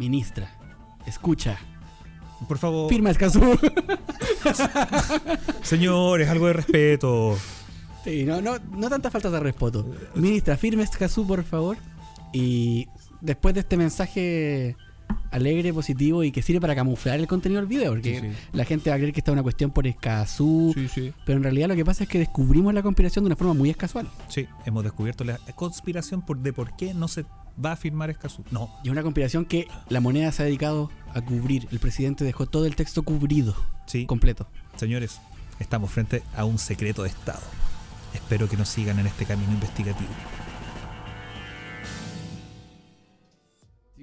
Ministra, escucha. Por favor. Firma Escazú. Señores, algo de respeto. Sí, no, no, no tanta falta de respeto. Ministra, firme Escazú, por favor. Y después de este mensaje alegre, positivo y que sirve para camuflar el contenido del video, porque Sí, sí. la gente va a creer que esta es una cuestión por Escazú, Sí, sí. pero en realidad lo que pasa es que descubrimos la conspiración de una forma muy casual. Sí, hemos descubierto la conspiración por, de por qué no se va a firmar Escazú. No. Y es una conspiración que la moneda se ha dedicado a cubrir. El presidente dejó todo el texto cubrido, Sí, completo. señores, estamos frente a un secreto de Estado. Espero que nos sigan en este camino investigativo.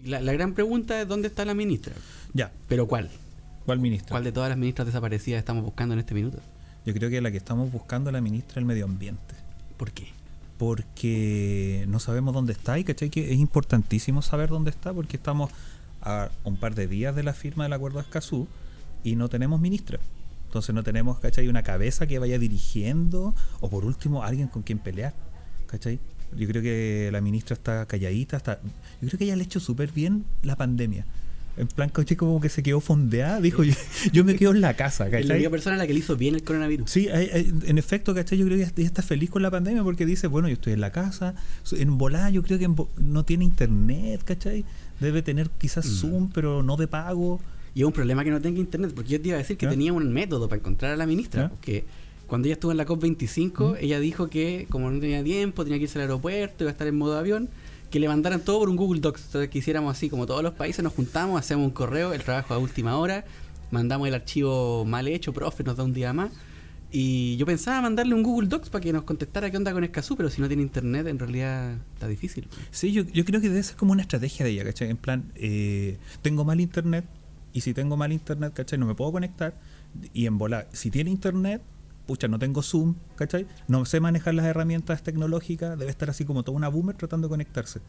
La, la gran pregunta es dónde está la ministra. Ya, Pero ¿cuál? ¿cuál ministra? ¿Cuál de todas las ministras desaparecidas estamos buscando en este minuto? Yo creo que la que estamos buscando es la ministra del Medio Ambiente. ¿Por qué? Porque no sabemos dónde está y ¿cachai? que es importantísimo saber dónde está porque estamos a un par de días de la firma del acuerdo de Escazú y no tenemos ministra. Entonces no tenemos, ¿cachai? Una cabeza que vaya dirigiendo o por último alguien con quien pelear, ¿cachai? Yo creo que la ministra está calladita, está... Yo creo que ella le ha hecho súper bien la pandemia. En plan, ¿cachai? Como que se quedó fondeada, dijo, yo, yo me quedo en la casa, Es la ¿cachai? única persona a la que le hizo bien el coronavirus. Sí, hay- hay- en efecto, ¿cachai? Yo creo que ella está feliz con la pandemia porque dice, bueno, yo estoy en la casa, en volada yo creo que no tiene internet, ¿cachai? Debe tener quizás Mm. Zoom, pero no de pago. Y es un problema que no tenga internet, porque yo te iba a decir que tenía un método para encontrar a la ministra. Porque cuando ella estuvo en la COP25, ¿Mm? ella dijo que como no tenía tiempo, tenía que irse al aeropuerto, iba a estar en modo avión, que le mandaran todo por un Google Docs. Entonces que hiciéramos así, como todos los países nos juntamos, hacemos un correo, el trabajo a última hora, mandamos el archivo mal hecho, profe, nos da un día más. Y yo pensaba mandarle un Google Docs para que nos contestara qué onda con Escazú, pero si no tiene internet, en realidad está difícil. Sí, yo, yo creo que debe ser como una estrategia de ella, ¿cachai? En plan, eh, tengo mal internet y si tengo mal internet, ¿cachai? No me puedo conectar y en volar, si tiene internet, pucha, no tengo Zoom, ¿cachai? No sé manejar las herramientas tecnológicas, debe estar así como toda una boomer tratando de conectarse.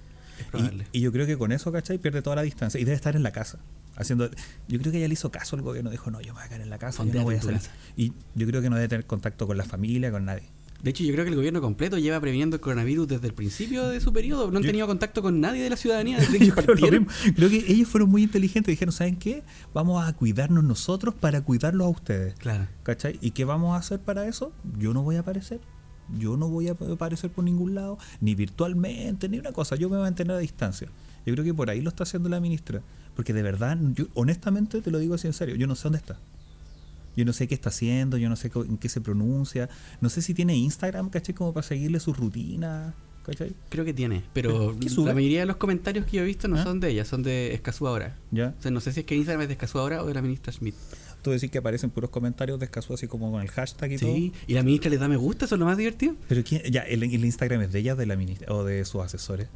Y, y yo creo que con eso, ¿cachai? Pierde toda la distancia. Y debe estar en la casa. Haciendo, yo creo que ella le hizo caso al gobierno. Dijo, no, yo me voy a quedar en la casa. Yo no voy a salir. Y yo creo que no debe tener contacto con la familia, con nadie. De hecho, yo creo que el gobierno completo lleva previniendo el coronavirus desde el principio de su periodo. No han Yo- tenido contacto con nadie de la ciudadanía desde que Yo creo, lo partieron. mismo. Creo que ellos fueron muy inteligentes. Dijeron, ¿saben qué? Vamos a cuidarnos nosotros para cuidarlos a ustedes. Claro. ¿Cachai? ¿Y qué vamos a hacer para eso? Yo no voy a aparecer. Yo no voy a aparecer por ningún lado, ni virtualmente, ni una cosa. Yo me voy a mantener a distancia. Yo creo que por ahí lo está haciendo la ministra. Porque de verdad, yo honestamente te lo digo así en serio, yo no sé dónde está. Yo no sé qué está haciendo, yo no sé en qué se pronuncia. No sé si tiene Instagram, ¿cachai? Como para seguirle su rutina, ¿cachai? Creo que tiene. Pero la mayoría de los comentarios que yo he visto no ¿Ah? son de ella, son de Escazú ahora. ¿Ya? O sea, no sé si es que Instagram es de Escazú ahora o de la ministra Schmidt. Tú decís que aparecen puros comentarios de Escazú así como con el hashtag y todo. Sí, y la ministra le da me gusta, eso es lo más divertido. Pero ¿quién? ya, el, el Instagram es de ella de la ministra o de sus asesores,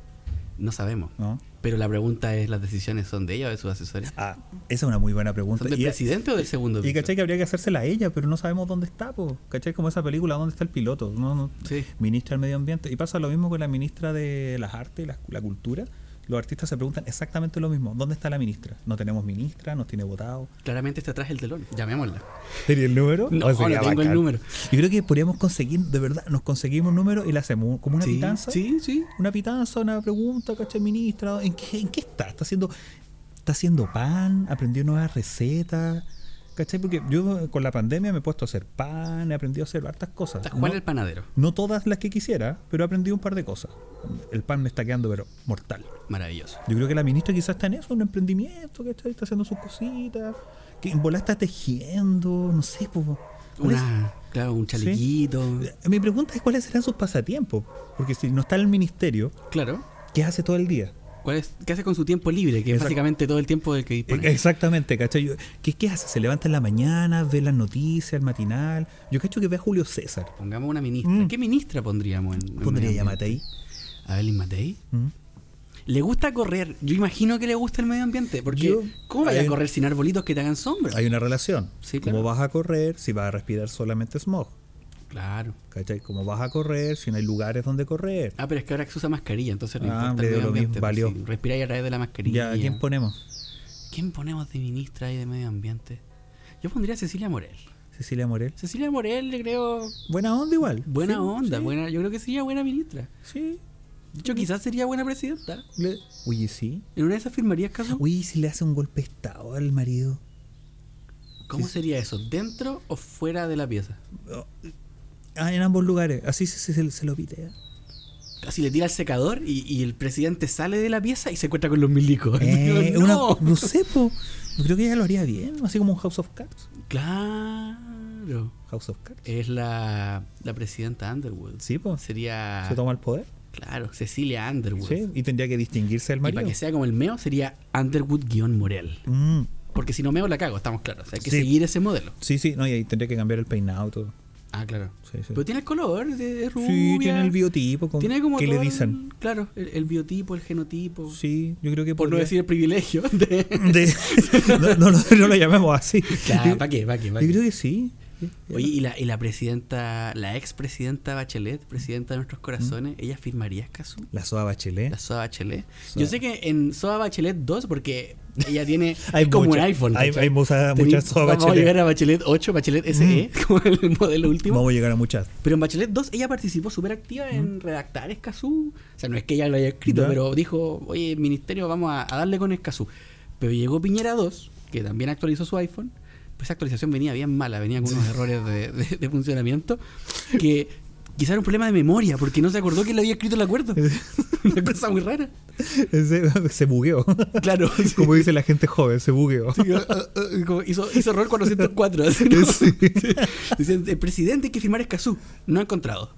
No sabemos. ¿no? Pero la pregunta es, ¿las decisiones son de ella o de sus asesores? Ah, esa es una muy buena pregunta. ¿Son del Y- presidente o del segundo Y piso? cachai que habría que hacérsela a ella, pero no sabemos dónde está, po. ¿Cachai? Como esa película, ¿dónde está el piloto? No, no. Sí. Ministra del Medio Ambiente. Y pasa lo mismo con la ministra de las Artes y la, la Cultura. Los artistas se preguntan exactamente lo mismo. ¿Dónde está la ministra? No tenemos ministra, nos tiene votado. Claramente está atrás el telón. Llamémosla. ¿Tenía el número? No, Oh, no tengo el número. Yo creo que podríamos conseguir, de verdad, nos conseguimos un número y le hacemos como una sí, pitanza. sí, sí. Una pitanza, una pregunta, ¿cachai? Ministra, ¿en qué, ¿en qué está? ¿Está haciendo, ¿Está haciendo pan? ¿Aprendió nuevas recetas? ¿Cachai? Porque yo con la pandemia me he puesto a hacer pan, he aprendido a hacer hartas cosas. Juan No, el panadero. no todas las que quisiera, pero he aprendido un par de cosas. El pan me está quedando, pero mortal. Maravilloso. Yo creo que la ministra quizás está en eso, un emprendimiento, ¿cachai? Está haciendo sus cositas. Que en bola está tejiendo, no sé, pues. Una, claro, un chalequito. Mi pregunta es cuáles serán sus pasatiempos. Porque si no está en el ministerio, Claro. ¿qué hace todo el día? ¿Cuál es, ¿Qué hace con su tiempo libre? Que es básicamente todo el tiempo del que dispone. Exactamente, ¿cachai? ¿Qué, ¿Qué hace? ¿Se levanta en la mañana, ve las noticias, el matinal? Yo cacho que ve a Julio César. Pongamos una ministra. Mm. ¿Qué ministra pondríamos en, en Pondría ahí. ambiente? A Belín Matei. ¿Mm? Le gusta correr. Yo imagino que le gusta el medio ambiente. Porque, Yo- ¿cómo vaya a correr sin arbolitos que te hagan sombra? Hay una relación. Sí, ¿Cómo vas a correr si vas a respirar solamente smog? Claro. ¿Cachai? ¿Cómo vas a correr si no hay lugares donde correr? Ah, pero es que ahora se usa mascarilla, entonces no Ah, importa el lo mismo, pues, valió. sí, respiráis a través de la mascarilla. Ya, ¿a quién ponemos? ¿Quién ponemos de ministra ahí de medio ambiente? Yo pondría a Cecilia Morel. Cecilia Morel. Cecilia Morel le creo Buena onda igual. buena Sí, onda, sí, buena, yo creo que sería buena ministra. Sí. De hecho, quizás sería buena presidenta. Le- Oye, sí. ¿En una de esas firmarías Escazú? Oye, si le hace un golpe de estado al marido. ¿Cómo sí. sería eso? ¿Dentro o fuera de la pieza? Ah, en ambos lugares. Así se, se- se lo pitea. Así le tira el secador y, y el presidente sale de la pieza y se encuentra con los milicos. Eh, Digo, una- no. no sé, po. Yo creo que ella lo haría bien. Así como un House of Cards. Claro. House of Cards. Es la, la presidenta Underwood. Sí, po. Sería. Se toma el poder. Claro, Cecilia Underwood. Sí. Y tendría que distinguirse del Y marido. para que sea como el meo, sería Underwood-Morel. Mm, Porque si no meo, la cago, estamos claros. O sea, hay que Sí. seguir ese modelo. Sí, sí. No, y ahí tendría que cambiar el peinado y todo. Ah, claro. Sí, sí. Pero tiene el color, de, es rubia. Sí, tiene el biotipo. Como, Tiene como ¿Qué le todo el- dicen? claro, el, el biotipo, el genotipo. Sí, yo creo que Por no podría- decir el privilegio. De... de- no, no, lo- no lo llamemos así. Claro, ¿para qué? ¿Para qué? Yo pa' qué? creo que sí. Oye, y la, y la presidenta, la expresidenta Bachelet, presidenta de nuestros corazones, ella firmaría Escazú. La Soa Bachelet. La Soa Bachelet. Soa. Yo sé que en Soa Bachelet 2, porque ella tiene Hay como mucha- un iPhone. hay- hay muchas Soa Vamos a Bachelet. llegar a Bachelet 8, Bachelet SE, como el modelo último. Vamos a llegar a muchas. Pero en Bachelet 2 ella participó súper activa en redactar Escazú. O sea, no es que ella lo haya escrito, Ya. pero dijo, oye, ministerio, vamos a, a darle con Escazú. Pero llegó Piñera 2, que también actualizó su iPhone. Esa actualización venía bien mala, venía con unos errores de, de- de funcionamiento. Que quizá era un problema de memoria, porque no se acordó que le había escrito el acuerdo. Una cosa muy rara. Se, se bugueó. Claro. Como dice la gente joven, se bugueó. Sí, ah, como hizo, hizo error 404. así, ¿no? Sí. Dicen, el presidente hay que firmar Escazú. No ha encontrado.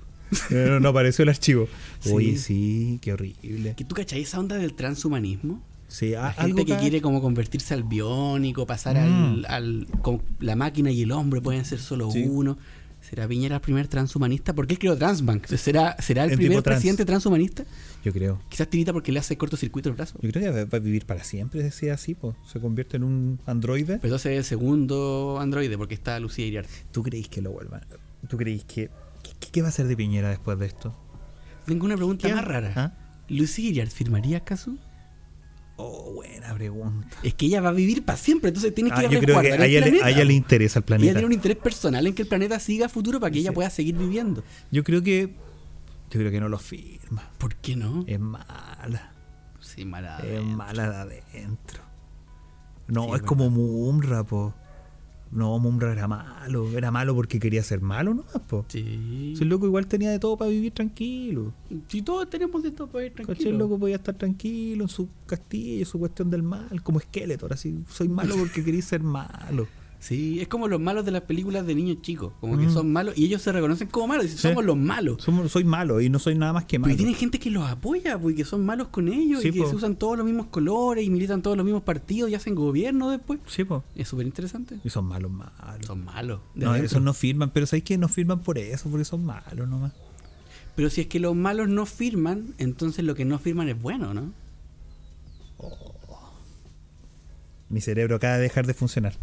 No, no apareció el archivo. Sí. Oye, sí, qué horrible. ¿Que ¿Tú cachai esa onda del transhumanismo? Sí, La gente algo que quiere como convertirse al biónico, pasar Mm. al, al- con la máquina y el hombre pueden ser solo Sí. uno. ¿Será Piñera el primer transhumanista? ¿Por qué creó Transbank? ¿Será, ¿será el, El primer trans. presidente transhumanista? Yo creo. Quizás tirita porque le hace cortocircuito el brazo. Yo creo que va a vivir para siempre, decía así, pues. Se convierte en un androide. Pero entonces es el segundo androide porque está Lucía Iriarte. ¿Tú creéis que lo vuelvan? ¿Tú creéis que. ¿Qué, qué va a hacer de Piñera después de esto? Tengo una pregunta ¿Qué? más rara. ¿Ah? ¿Lucía Iriarte firmaría acaso? Oh, buena pregunta. Es que ella va a vivir para siempre, entonces tiene que Ah, yo creo que a el ella, le, a ella le interesa el Ella planeta. tiene un interés personal en que el planeta siga futuro para que ella pueda seguir viviendo. Yo creo que. Yo creo que no lo firma. ¿Por qué no? Es mala. Sí, mala. Es mala de adentro. No, Sí, es es como Mumra, po. No, Mumra era malo. Era malo porque quería ser malo nomás, po. Sí. Si el loco igual tenía de todo para vivir tranquilo. Si todos tenemos de todo para ir ¿Cachai? tranquilo. El loco podía estar tranquilo en su castillo, su cuestión del mal, como Skeletor, así. Soy malo porque quería ser malo. Sí, es como los malos de las películas de niños chicos. Como que Mm. son malos y ellos se reconocen como malos. Dicen, Sí. somos los malos. Somos- soy malo y no soy nada más que Pero malo. y tienen gente que los apoya, porque que son malos con ellos Sí, y que po. se usan todos los mismos colores y militan todos los mismos partidos y hacen gobierno después. Sí, po. Es súper interesante. Y son malos, malos. Son malos. No, adentro. esos no firman, pero ¿sabes que No firman por eso, porque son malos nomás. Pero si es que los malos no firman, entonces lo que no firman es bueno, ¿no? Mi cerebro acaba de dejar de funcionar.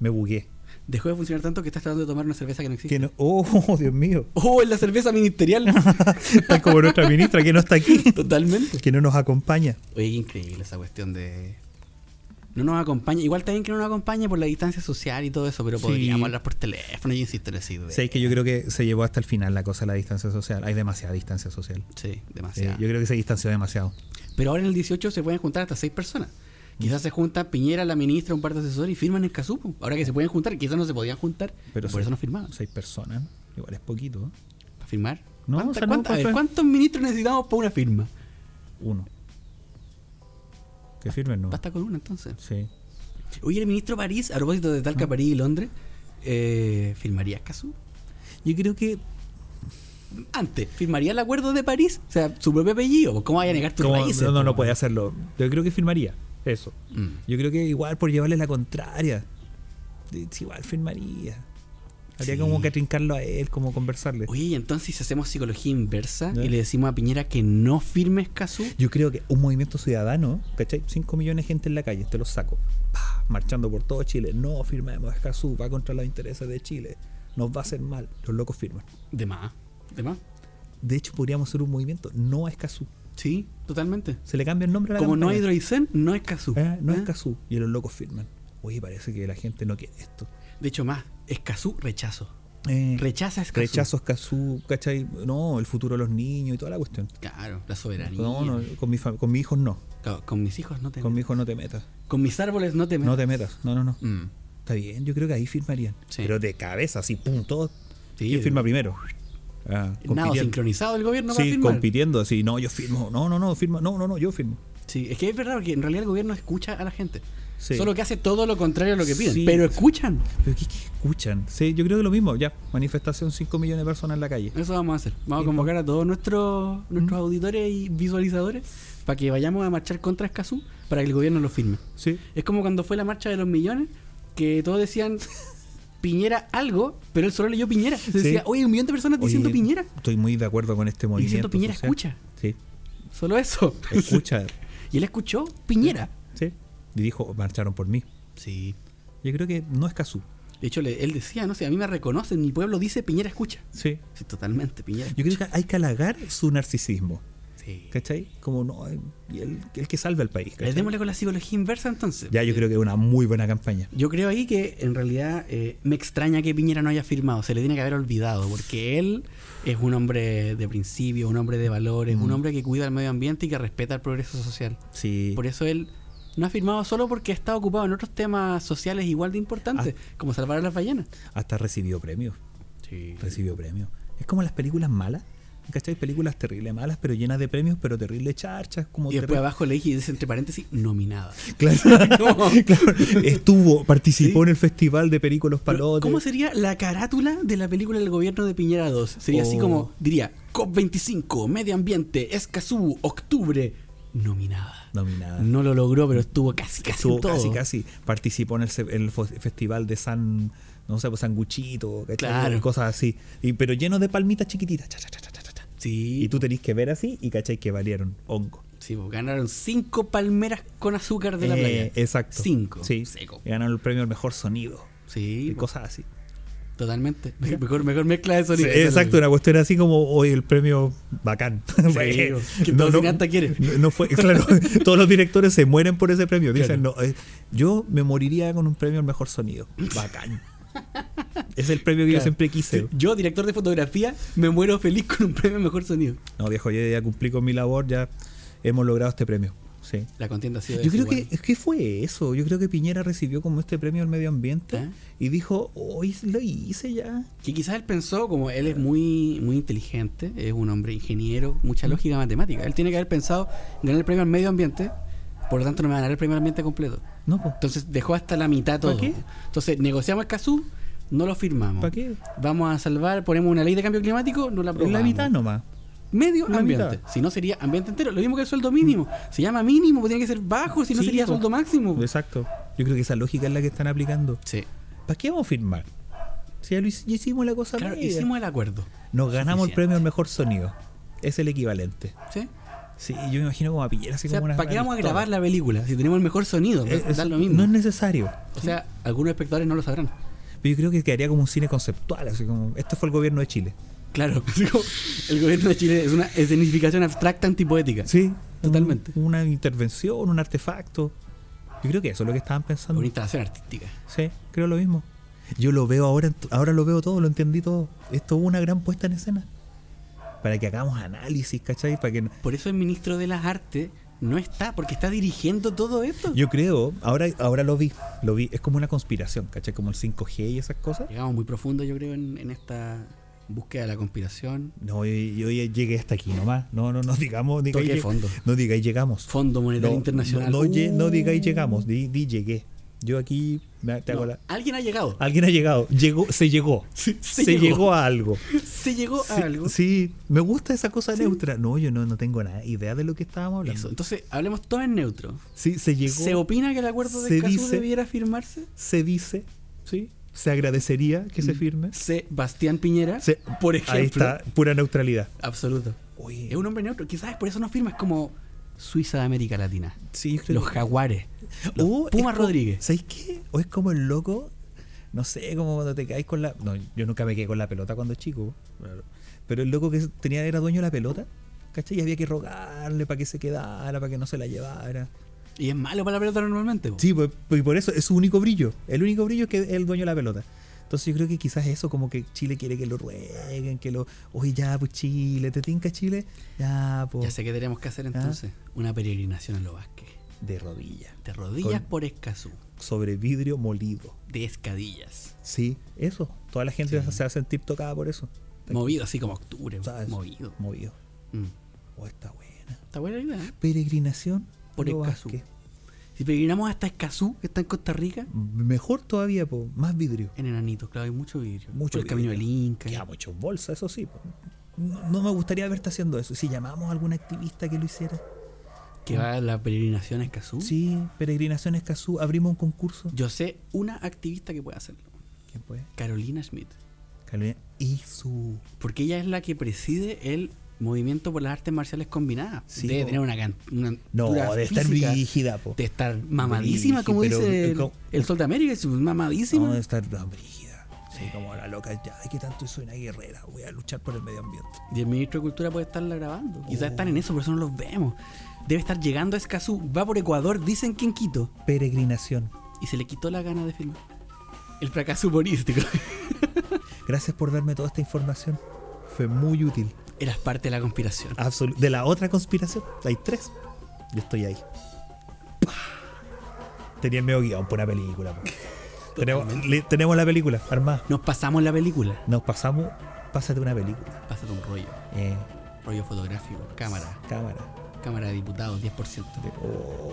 Me bugué. Dejó de funcionar tanto que estás tratando de tomar una cerveza que no existe. Que no- oh, Dios mío. ¡Oh, es la cerveza ministerial! Tal como nuestra ministra que no está aquí. Totalmente. Que no nos acompaña. Oye, qué increíble esa cuestión de. No nos acompaña. Igual bien que no nos acompañe por la distancia social y todo eso, pero Sí. podríamos hablar por teléfono. Yo insisto en esa idea. Sí, es que yo creo que se llevó hasta el final la cosa de la distancia social. Hay demasiada distancia social. Sí, Eh, demasiado. yo creo que se distanció demasiado. Pero ahora en el 18 se pueden juntar hasta seis personas. Quizás se juntan Piñera, la ministra, un par de asesores y firman el casupo. Ahora que se pueden juntar, quizás no se podían juntar. Pero por eso no firmaban. Seis personas. Igual es poquito. ¿eh? ¿Para firmar? No, ¿Cuánta- o sea, no, cuánta- a ver, para- ¿Cuántos ministros necesitamos para una firma? Uno. Que firmen, ¿no? Basta con una entonces. Sí. Oye, el ministro París, a propósito de Talca, Ah. París y Londres, eh, ¿firmaría Escazú? Yo creo que. Antes, ¿firmaría el acuerdo de París? O sea, su propio apellido. ¿Cómo vaya a negar tus como- raíces? no, no, no puede hacerlo. Yo creo que firmaría. Eso. Mm. Yo creo que igual por llevarle la contraria. Igual firmaría. Habría Sí. como que trincarlo a él, como conversarle. Oye, y entonces si hacemos psicología inversa y le decimos a Piñera que no firme Escazú, Yo creo que un movimiento ciudadano, ¿cachai? 5 millones de gente en la calle, te los saco. Marchando por todo Chile. No firmemos Escazú, va contra los intereses de Chile. Nos va a hacer mal. Los locos firman. de más, de más. De hecho, podríamos hacer un movimiento no a Escazú. Sí, totalmente. Se le cambia el nombre a la Como no hay hidroicén, no es Escazú. Eh, No es ¿Eh? Escazú. Y los locos firman. Oye, parece que la gente no quiere esto. De hecho, más, Escazú rechazo. Eh, Rechaza Escazú. rechazo Escazú, ¿cachai? No, el futuro de los niños y toda la cuestión. Claro, la soberanía. No, no, con, mi con mis hijos no. Claro, con mis hijos no te Con metas. mis hijos no te metas. Con mis árboles no te metas. No te metas. No, no, no. Mm. Está bien, yo creo que ahí firmarían. Sí. Pero de cabeza, así, pum, todo. Sí, ¿Quién firma primero? Ah, Nada sincronizado el gobierno sí, compitiendo, así, no, yo firmo. No, no, no, firma. No, no, no, yo firmo. Sí, es que es verdad que en realidad el gobierno escucha a la gente. Sí. Solo que hace todo lo contrario a lo que piden. Sí. Pero escuchan. Pero ¿qué, qué escuchan? Sí, yo creo que lo mismo. Ya, manifestación 5 millones de personas en la calle. Eso vamos a hacer. Vamos a convocar a todos nuestros, nuestros Mm. auditores y visualizadores para que vayamos a marchar contra Escazú para que el gobierno lo firme. Sí. Es como cuando fue la marcha de los millones, que todos decían Piñera algo, pero él solo leyó Piñera. Se Sí. decía, oye, un millón de personas diciendo Oye, Piñera. Estoy muy de acuerdo con este movimiento. diciendo Piñera social. escucha. Sí, Solo eso. escucha. y él escuchó Piñera. sí. Y dijo, marcharon por mí. Sí. Yo creo que no es Cazú. De hecho, le- él decía, no sé, a mí me reconocen, mi pueblo dice Piñera escucha. Sí. Sí, totalmente, Piñera. Yo creo que hay que halagar su narcisismo. Sí. ¿Cachai? Como no, eh, y el, el que salve al país. Les ¿cachai? démosle con la psicología inversa entonces. Ya, yo creo que es una muy buena campaña. Yo creo ahí que en realidad eh, me extraña que Piñera no haya firmado, se le tiene que haber olvidado, porque él es un hombre de principios, un hombre de valores, Mm. un hombre que cuida el medio ambiente y que respeta el progreso social. Sí. Por eso él no ha firmado solo porque está ocupado en otros temas sociales igual de importantes, Ah. como salvar a las ballenas. Hasta recibió premios. Sí. Recibió premios. Es como las películas malas. ¿Cachai? Películas terribles malas, pero llenas de premios, pero terribles charchas. Como Y después abajo le dije, dice entre paréntesis, nominada. Claro. Claro, estuvo, participó Sí. en el festival de Pero, Palotes. ¿Cómo sería la carátula de la película del gobierno de Piñera 2? Sería así Oh. como, diría, COP25, Medio Ambiente, Escazú, Octubre, nominada. Nominada. No lo logró, pero estuvo casi, casi Estuvo en todo. casi, casi. Participó en el, en festival de San, no sé, pues Sanguchito. Claro. cosas así. Y, pero lleno de palmitas chiquititas. cha, cha, cha, cha, cha, cha. Sí, Y tú tenés que ver así y cachai que valieron hongo. sí, pues, ganaron cinco palmeras con azúcar de la Eh, playa. Exacto. Cinco. Sí. Seco. Y ganaron el premio al mejor sonido. Sí, y pues, cosas así. totalmente. Mejor, mejor mezcla de sonido. Sí, exacto, una cuestión así como hoy el premio bacán. Sí, que todo cineasta quiere. No, no fue, claro, todos los directores se mueren por ese premio. Dicen, Claro. no, eh, yo me moriría con un premio al mejor sonido. Bacán. Es el premio que yo siempre quise. Yo, director de fotografía, me muero feliz con un premio mejor sonido. No, viejo, yo ya cumplí con mi labor, ya hemos logrado este premio. Sí. La contienda ha sido Yo creo que, es que fue eso. Yo creo que Piñera recibió como este premio al medio ambiente ¿Eh? y dijo, hoy lo hice ya. Que quizás él pensó, como él es muy, muy inteligente, es un hombre ingeniero, mucha lógica matemática. Él tiene que haber pensado ganar el premio al medio ambiente, por lo tanto no me va a ganar el premio al ambiente completo. No, pues. Entonces dejó hasta la mitad todo. ¿Para qué? Entonces negociamos el CASU, no lo firmamos. ¿Para qué? Vamos a salvar, ponemos una ley de cambio climático, no la aprobamos. la mitad nomás. Medio La ambiente. mitad. Si no sería ambiente entero. Lo mismo que el sueldo mínimo. Se llama mínimo, pues tiene que ser bajo, si no Sí, sería sueldo máximo. Exacto. Yo creo que esa lógica es la que están aplicando. Sí. ¿Para qué vamos a firmar? Si ya, lo ya hicimos la cosa Claro, media. hicimos el acuerdo. Nos ganamos el premio al mejor sonido. Es el equivalente. ¿Sí? Sí, yo me imagino como a Piñera así O sea, como una ¿para qué vamos a grabar la película si tenemos el mejor sonido? Eh, da eso lo mismo. No es necesario. O sea, algunos espectadores no lo sabrán. Pero yo creo que quedaría como un cine conceptual, así como, este fue el gobierno de Chile. Claro, el gobierno de Chile es una escenificación abstracta antipoética. Sí, Totalmente. Un- una intervención, un artefacto. Yo creo que eso es lo que estaban pensando. Una instalación artística. Sí, creo lo mismo. Yo lo veo ahora, ahora lo veo todo, lo entendí todo. Esto hubo una gran puesta en escena. Para que hagamos análisis, ¿cachai? Para que Por eso el ministro de las Artes no está, porque está dirigiendo todo esto. yo creo, ahora, ahora lo vi, lo vi, es como una conspiración, ¿cachai? Como el 5G y esas cosas. Llegamos muy profundo, yo creo, en, en esta búsqueda de la conspiración. No, yo, yo llegué hasta aquí nomás. No, no, no digamos, lleg- fondo. no digáis llegamos. Fondo Monetario No, Internacional. No, no, lle- no digáis Uh. llegamos, di, di llegué. Yo aquí me, te hago la- Alguien ha llegado. Alguien ha llegado, llegó, se llegó. Sí, se, se llegó. llegó. a algo. Se llegó a Sí, algo. Sí, me gusta esa cosa Sí. neutra. No, yo no, no tengo nada idea de lo que estábamos hablando. Eso. Entonces, hablemos todo en neutro. Sí, se llegó. ¿Se opina que el acuerdo de dice- debiera firmarse? se dice, sí, se agradecería que se firme. Sebastián Piñera, Se- por ejemplo. Ahí está, pura neutralidad. Absoluto. Oye, Es un hombre neutro. Quizás por eso no firma. Es como Suiza de América Latina. sí, yo creo Los que- jaguares. Los O es Pumas Rodríguez. ¿Sabéis qué? O es como el loco, no sé, como cuando te caes con la. No, yo nunca me quedé con la pelota cuando chico. claro. Pero el loco que tenía era dueño de la pelota, ¿cachai? Y había que rogarle para que se quedara, para que no se la llevara. Y es malo para la pelota normalmente. po. Sí, pues, y por eso es su único brillo. El único brillo es que es el dueño de la pelota. Entonces yo creo que quizás eso, como que Chile quiere que lo rueguen, que lo, oye ya, pues Chile, ¿te tinca Chile? Ya, pues. Ya sé qué tenemos que hacer entonces. Una peregrinación a los Vázquez. De rodillas. De rodillas Con- por Escazú. Sobre vidrio molido. De escadillas. Sí, eso. Toda la gente Sí. se va a sentir tocada por eso. Movido así como octubre. ¿Sabes? Movido. Movido. Mm. Oh, está buena. Está buena la idea. ¿eh? Peregrinación Por Escazú. Vázquez. Si peregrinamos hasta Escazú, que está en Costa Rica, Mejor todavía, po, más vidrio. en Enanitos, claro, hay mucho vidrio. Mucho por el camino del. Inca. Ya muchos bolsas, eso sí. po. No, no me gustaría verte haciendo eso. Si llamamos a algún activista que lo hiciera. Que va a la peregrinación a Escazú. Sí, Peregrinación Escazú, abrimos un concurso. Yo sé una activista que puede hacerlo. ¿Quién puede? Carolina Schmidt. Carolina. Y su. Porque ella es la que preside el movimiento por las artes marciales combinadas. Sí, Debe po. tener una, una No, de estar física, brígida, po. De estar mamadísima, como pero- dice el, Sol de América, es mamadísima. No, de estar no, brígida. Sí, como la loca. Ya, ¿de qué tanto soy una guerrera? Voy a luchar por el medio ambiente. Y el ministro de Cultura puede estarla grabando. Quizás Oh. están en eso, por eso no los vemos. Debe estar llegando a Escazú, va por Ecuador, dicen que en Quito. Peregrinación. Y se le quitó la gana de filmar. El fracaso humorístico. Gracias por darme toda esta información. Fue muy útil. Eras parte de la conspiración. Absol- de la otra conspiración, hay tres. Yo estoy ahí. Tenía el medio guion por una película. po. Tenemos, le- tenemos la película, armada. Nos pasamos la película. Nos pasamos, pásate una película. Pásate un rollo. Eh, Rollo fotográfico. Cámara. cámara. Cámara de diputados, 10%. Oh.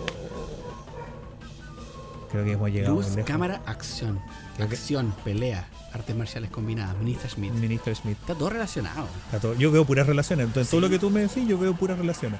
Creo que hemos llegado Luz, cámara, acción. Acción, pelea, artes marciales combinadas, Ministra Schmidt. Ministro Smith. Está todo relacionado. Está todo- Yo veo puras relaciones. Entonces, todo lo que tú me decís, yo veo puras relaciones.